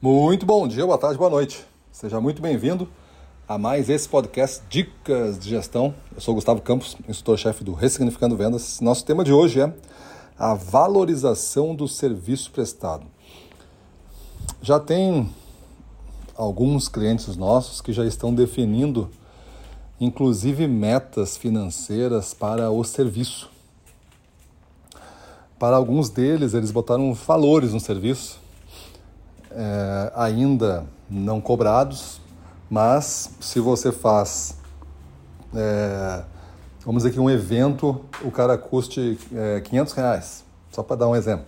Muito bom dia, boa tarde, boa noite. Seja muito bem-vindo a mais esse podcast Dicas de Gestão. Eu sou Gustavo Campos, instrutor-chefe do Ressignificando Vendas. Nosso tema de hoje é a valorização do serviço prestado. Já tem alguns clientes nossos que já estão definindo, inclusive, metas financeiras para o serviço. Para alguns deles, eles botaram valores no serviço é, ainda não cobrados, mas se você faz, é, vamos dizer que um evento, o cara custe é, 500 reais, só para dar um exemplo.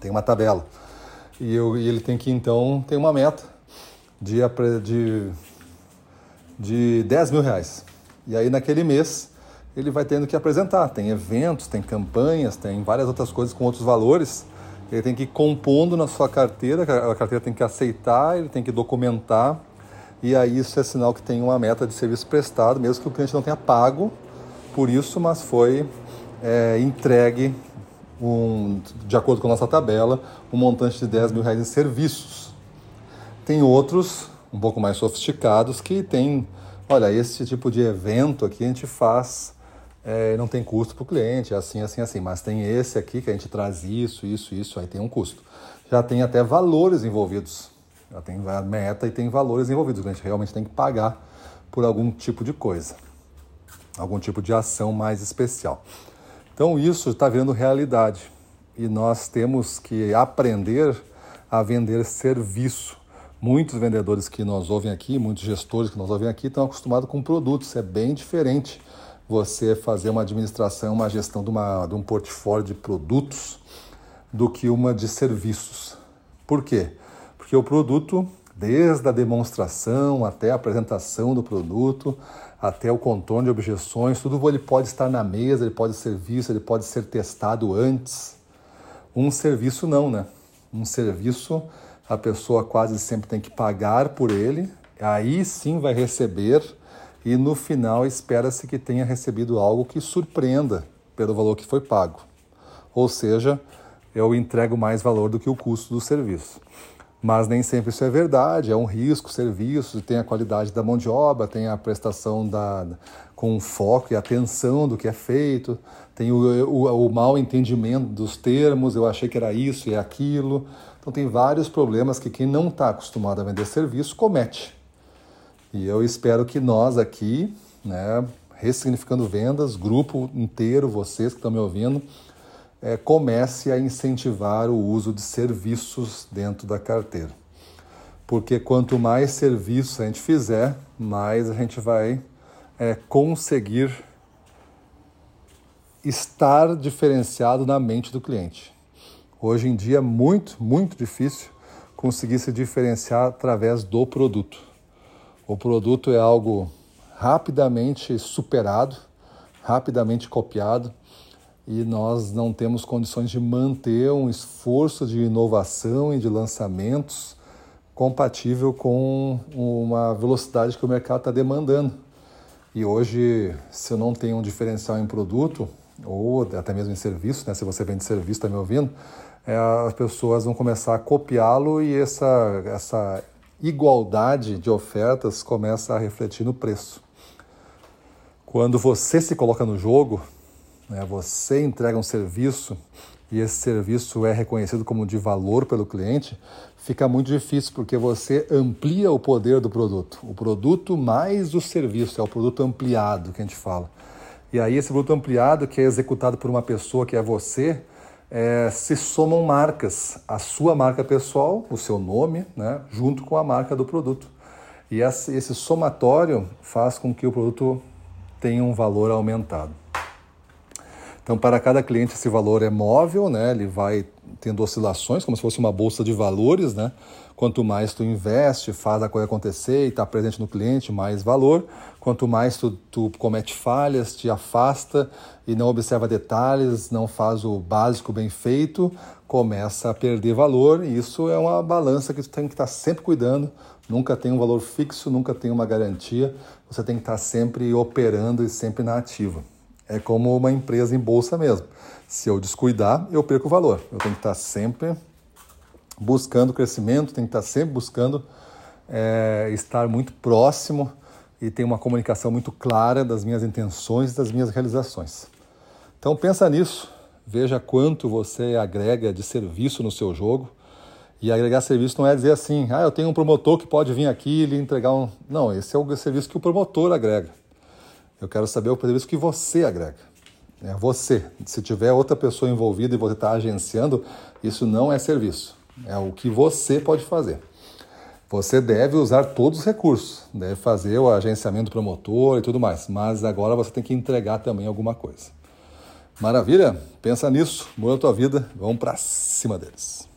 Tem uma tabela. E, eu, e ele tem que, então, tem uma meta de, de, de 10 mil reais. E aí, naquele mês, ele vai tendo que apresentar. Tem eventos, tem campanhas, tem várias outras coisas com outros valores ele tem que ir compondo na sua carteira, a carteira tem que aceitar, ele tem que documentar, e aí isso é sinal que tem uma meta de serviço prestado, mesmo que o cliente não tenha pago por isso, mas foi é, entregue, um, de acordo com a nossa tabela, um montante de 10 mil reais em serviços. Tem outros, um pouco mais sofisticados, que tem, olha, esse tipo de evento aqui a gente faz é, não tem custo para o cliente, assim, assim, assim. Mas tem esse aqui que a gente traz isso, isso, isso, aí tem um custo. Já tem até valores envolvidos. Já tem meta e tem valores envolvidos. O cliente realmente tem que pagar por algum tipo de coisa, algum tipo de ação mais especial. Então isso está virando realidade e nós temos que aprender a vender serviço. Muitos vendedores que nós ouvem aqui, muitos gestores que nós ouvem aqui estão acostumados com produtos. É bem diferente você fazer uma administração, uma gestão de, uma, de um portfólio de produtos do que uma de serviços. Por quê? Porque o produto, desde a demonstração até a apresentação do produto, até o contorno de objeções, tudo ele pode estar na mesa, ele pode ser visto, ele pode ser testado antes. Um serviço não, né? Um serviço a pessoa quase sempre tem que pagar por ele, aí sim vai receber e no final espera-se que tenha recebido algo que surpreenda pelo valor que foi pago. Ou seja, eu entrego mais valor do que o custo do serviço. Mas nem sempre isso é verdade, é um risco, serviço, tem a qualidade da mão de obra, tem a prestação da, com foco e atenção do que é feito, tem o, o, o mal entendimento dos termos, eu achei que era isso e é aquilo. Então tem vários problemas que quem não está acostumado a vender serviço comete. E eu espero que nós aqui, né, Ressignificando Vendas, grupo inteiro, vocês que estão me ouvindo, é, comece a incentivar o uso de serviços dentro da carteira. Porque quanto mais serviços a gente fizer, mais a gente vai é, conseguir estar diferenciado na mente do cliente. Hoje em dia é muito, muito difícil conseguir se diferenciar através do produto. O produto é algo rapidamente superado, rapidamente copiado, e nós não temos condições de manter um esforço de inovação e de lançamentos compatível com uma velocidade que o mercado está demandando. E hoje, se eu não tenho um diferencial em produto, ou até mesmo em serviço, né? se você vende serviço, está me ouvindo, é, as pessoas vão começar a copiá-lo e essa, essa igualdade de ofertas começa a refletir no preço. Quando você se coloca no jogo, né, você entrega um serviço e esse serviço é reconhecido como de valor pelo cliente, fica muito difícil porque você amplia o poder do produto. O produto mais o serviço, é o produto ampliado que a gente fala. E aí esse produto ampliado que é executado por uma pessoa que é você, é, se somam marcas, a sua marca pessoal, o seu nome, né, junto com a marca do produto. E esse somatório faz com que o produto tenha um valor aumentado. Então, para cada cliente, esse valor é móvel, né? ele vai tendo oscilações, como se fosse uma bolsa de valores. Né? Quanto mais tu investe, faz a coisa acontecer e está presente no cliente, mais valor. Quanto mais tu, tu comete falhas, te afasta e não observa detalhes, não faz o básico bem feito, começa a perder valor. E isso é uma balança que tu tem que estar tá sempre cuidando. Nunca tem um valor fixo, nunca tem uma garantia. Você tem que estar tá sempre operando e sempre na ativa. É como uma empresa em bolsa mesmo. Se eu descuidar, eu perco o valor. Eu tenho que estar sempre buscando crescimento, tem que estar sempre buscando é, estar muito próximo e ter uma comunicação muito clara das minhas intenções e das minhas realizações. Então pensa nisso, veja quanto você agrega de serviço no seu jogo. E agregar serviço não é dizer assim, ah, eu tenho um promotor que pode vir aqui e lhe entregar um. Não, esse é o serviço que o promotor agrega. Eu quero saber o serviço que você agrega. É você. Se tiver outra pessoa envolvida e você está agenciando, isso não é serviço. É o que você pode fazer. Você deve usar todos os recursos, deve fazer o agenciamento promotor e tudo mais, mas agora você tem que entregar também alguma coisa. Maravilha? Pensa nisso, muda a tua vida, vamos para cima deles.